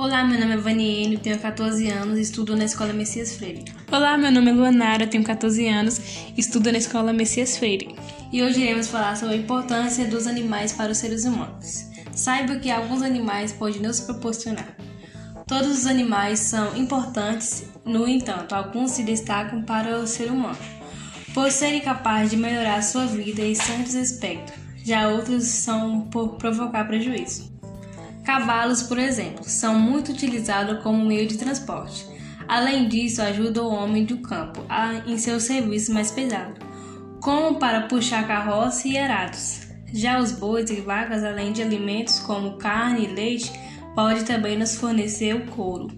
Olá, meu nome é Vaniene, tenho 14 anos e estudo na Escola Messias Freire. Olá, meu nome é Luanara, tenho 14 anos e estudo na Escola Messias Freire. E hoje iremos falar sobre a importância dos animais para os seres humanos. Saiba que alguns animais podem nos proporcionar. Todos os animais são importantes, no entanto, alguns se destacam para o ser humano, por serem capazes de melhorar sua vida em certos aspectos, já outros são por provocar prejuízo. Cavalos, por exemplo, são muito utilizados como meio de transporte. Além disso, ajudam o homem do campo a, em seu serviço mais pesado, como para puxar carroça e arados. Já os bois e vacas, além de alimentos como carne e leite, podem também nos fornecer o couro.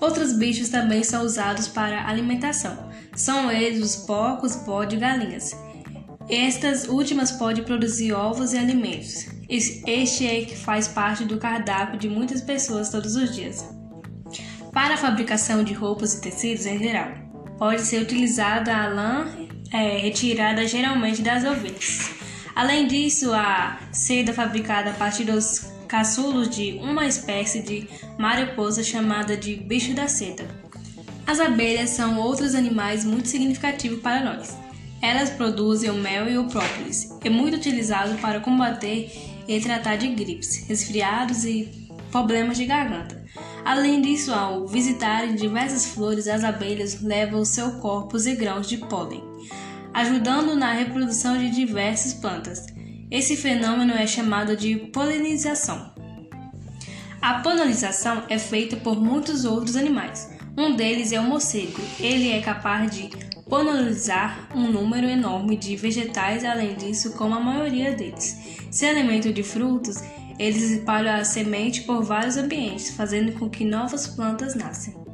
Outros bichos também são usados para alimentação. São eles os porcos, bode e galinhas. Estas últimas podem produzir ovos e alimentos. Este é que faz parte do cardápio de muitas pessoas todos os dias. Para a fabricação de roupas e tecidos em geral, pode ser utilizada a lã é, retirada geralmente das ovelhas. Além disso, a seda fabricada a partir dos caçulos de uma espécie de mariposa chamada de bicho da seda. As abelhas são outros animais muito significativos para nós. Elas produzem o mel e o própolis, é muito utilizado para combater e tratar de gripes, resfriados e problemas de garganta. Além disso, ao visitarem diversas flores, as abelhas levam seu corpos e grãos de pólen, ajudando na reprodução de diversas plantas. Esse fenômeno é chamado de polinização. A polinização é feita por muitos outros animais. Um deles é o morcego. Ele é capaz de polinizar um número enorme de vegetais, além disso, como a maioria deles. Se alimentam de frutos, eles espalham a semente por vários ambientes, fazendo com que novas plantas nasçam.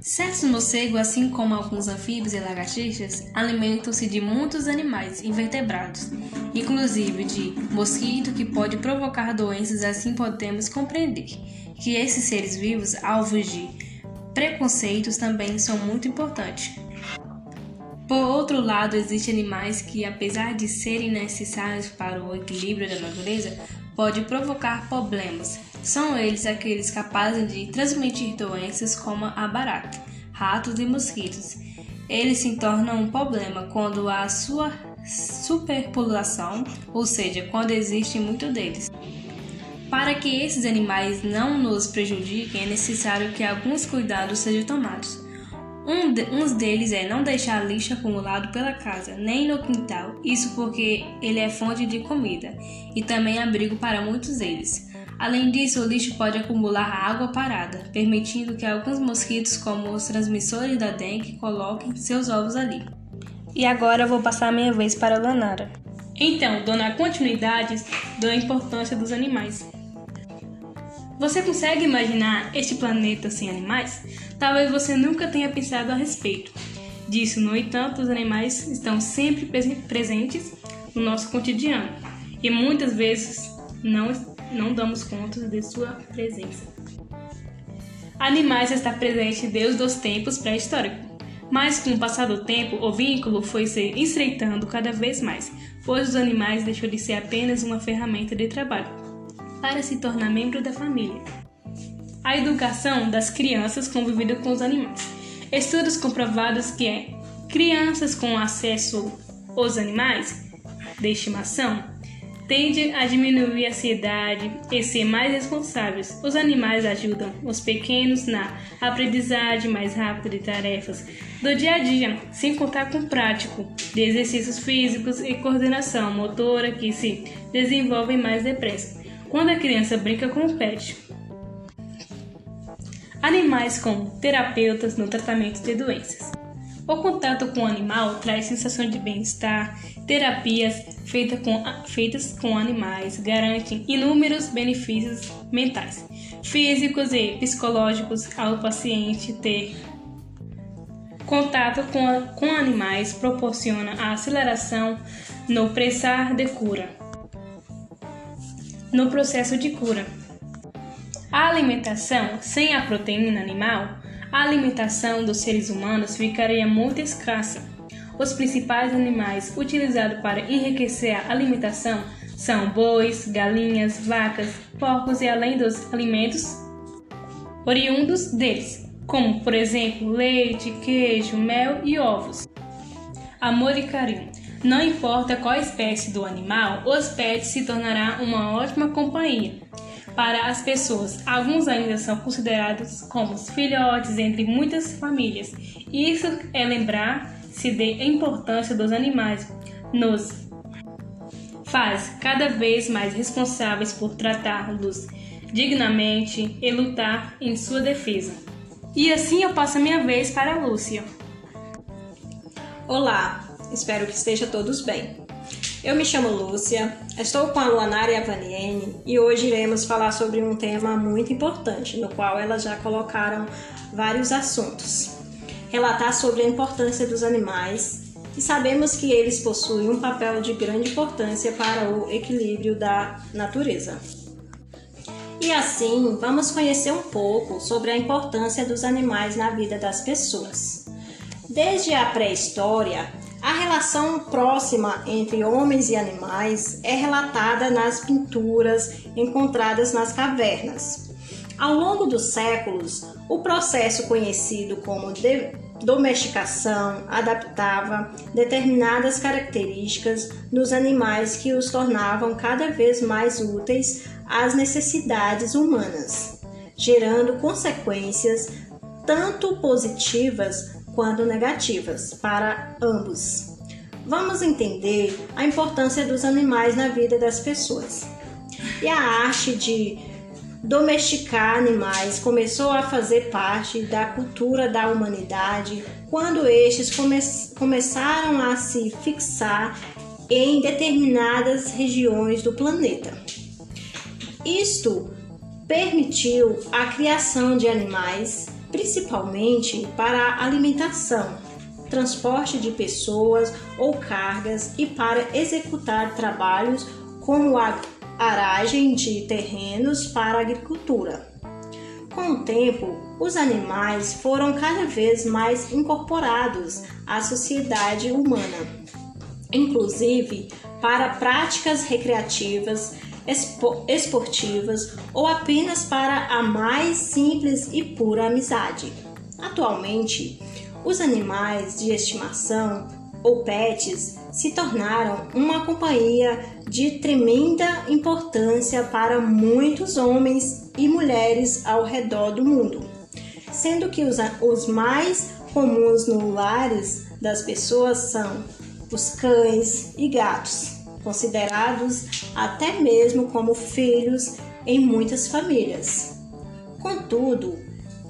Certos morcegos, assim como alguns anfíbios e lagartixas, alimentam-se de muitos animais invertebrados, inclusive de mosquito que pode provocar doenças. Assim podemos compreender que esses seres vivos, alvos de preconceitos, também são muito importantes. Por outro lado, existem animais que, apesar de serem necessários para o equilíbrio da natureza, podem provocar problemas. São eles aqueles capazes de transmitir doenças como a barata, ratos e mosquitos. Eles se tornam um problema quando há sua superpopulação, ou seja, quando existem muitos deles. Para que esses animais não nos prejudiquem, é necessário que alguns cuidados sejam tomados. Um de, uns deles é não deixar lixo acumulado pela casa, nem no quintal, isso porque ele é fonte de comida e também abrigo para muitos deles. Além disso, o lixo pode acumular água parada, permitindo que alguns mosquitos, como os transmissores da dengue, coloquem seus ovos ali. E agora eu vou passar a minha vez para a Lanara. Então, dando a continuidade da importância dos animais. Você consegue imaginar este planeta sem animais? Talvez você nunca tenha pensado a respeito disso, no entanto, os animais estão sempre presentes no nosso cotidiano e muitas vezes não, não damos conta de sua presença. Animais está presente desde os tempos pré-históricos, mas com o passar do tempo, o vínculo foi se estreitando cada vez mais, pois os animais deixou de ser apenas uma ferramenta de trabalho para se tornar membro da família. A educação das crianças convivida com os animais. Estudos comprovados que é crianças com acesso aos animais de estimação tendem a diminuir a ansiedade e ser mais responsáveis. Os animais ajudam os pequenos na aprendizagem mais rápida de tarefas do dia a dia, sem contar com prático de exercícios físicos e coordenação motora que se desenvolvem mais depressa quando a criança brinca com o pet. Animais com terapeutas no tratamento de doenças. O contato com o animal traz sensação de bem-estar. Terapias feita com, feitas com animais garantem inúmeros benefícios mentais, físicos e psicológicos ao paciente ter contato com, com animais proporciona a aceleração no pressar de cura no processo de cura. A alimentação sem a proteína animal, a alimentação dos seres humanos ficaria muito escassa. Os principais animais utilizados para enriquecer a alimentação são bois, galinhas, vacas, porcos e além dos alimentos oriundos deles, como, por exemplo, leite, queijo, mel e ovos. Amor e carinho. Não importa qual espécie do animal, os pets se tornará uma ótima companhia para as pessoas. Alguns ainda são considerados como filhotes entre muitas famílias. Isso é lembrar-se da importância dos animais. Nos faz cada vez mais responsáveis por tratá-los dignamente e lutar em sua defesa. E assim eu passo a minha vez para a Lúcia. Olá, espero que esteja todos bem. Eu me chamo Lúcia, estou com a Luanara e a Vaniene e hoje iremos falar sobre um tema muito importante, no qual elas já colocaram vários assuntos. Relatar sobre a importância dos animais e sabemos que eles possuem um papel de grande importância para o equilíbrio da natureza. E assim, vamos conhecer um pouco sobre a importância dos animais na vida das pessoas. Desde a pré-história, a relação próxima entre homens e animais é relatada nas pinturas encontradas nas cavernas. Ao longo dos séculos, o processo conhecido como domesticação adaptava determinadas características nos animais que os tornavam cada vez mais úteis às necessidades humanas, gerando consequências tanto positivas quanto negativas para ambos. Vamos entender a importância dos animais na vida das pessoas. E a arte de domesticar animais começou a fazer parte da cultura da humanidade quando estes come começaram a se fixar em determinadas regiões do planeta. Isto permitiu a criação de animais principalmente para alimentação, transporte de pessoas ou cargas e para executar trabalhos como a aragem de terrenos para a agricultura. Com o tempo, os animais foram cada vez mais incorporados à sociedade humana, inclusive para práticas recreativas esportivas ou apenas para a mais simples e pura amizade. Atualmente, os animais de estimação ou pets se tornaram uma companhia de tremenda importância para muitos homens e mulheres ao redor do mundo, sendo que os, os mais comuns no lares das pessoas são os cães e gatos considerados até mesmo como filhos em muitas famílias. Contudo,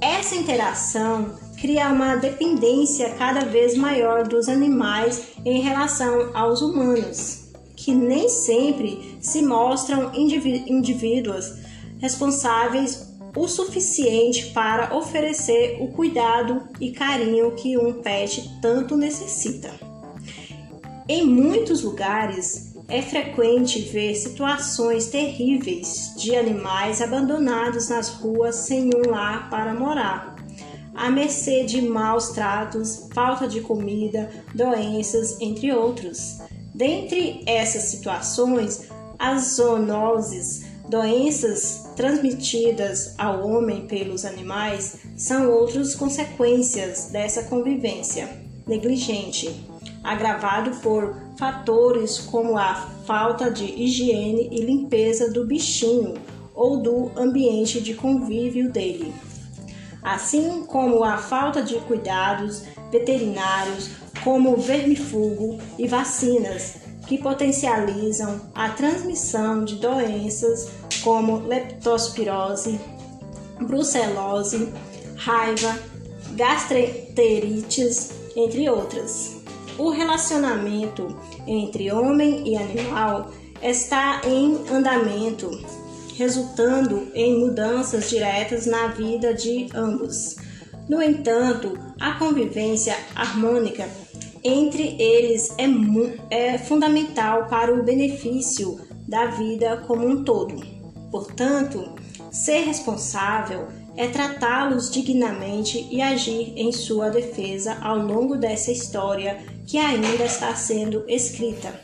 essa interação cria uma dependência cada vez maior dos animais em relação aos humanos, que nem sempre se mostram indivíduos responsáveis o suficiente para oferecer o cuidado e carinho que um pet tanto necessita. Em muitos lugares, é frequente ver situações terríveis de animais abandonados nas ruas sem um lar para morar, à mercê de maus tratos, falta de comida, doenças, entre outros. Dentre essas situações, as zoonoses, doenças transmitidas ao homem pelos animais, são outras consequências dessa convivência negligente agravado por fatores como a falta de higiene e limpeza do bichinho ou do ambiente de convívio dele, assim como a falta de cuidados veterinários, como vermifugo e vacinas que potencializam a transmissão de doenças como leptospirose, brucelose, raiva, gastroenterites, entre outras. O relacionamento entre homem e animal está em andamento, resultando em mudanças diretas na vida de ambos. No entanto, a convivência harmônica entre eles é, é fundamental para o benefício da vida como um todo. Portanto, ser responsável é tratá-los dignamente e agir em sua defesa ao longo dessa história que ainda está sendo escrita.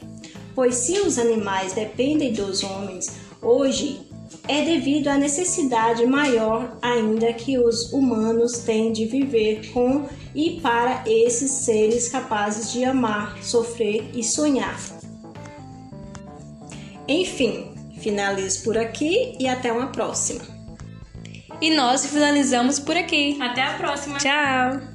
Pois se os animais dependem dos homens, hoje é devido à necessidade maior ainda que os humanos têm de viver com e para esses seres capazes de amar, sofrer e sonhar. Enfim, finalizo por aqui e até uma próxima. E nós finalizamos por aqui. Até a próxima. Tchau!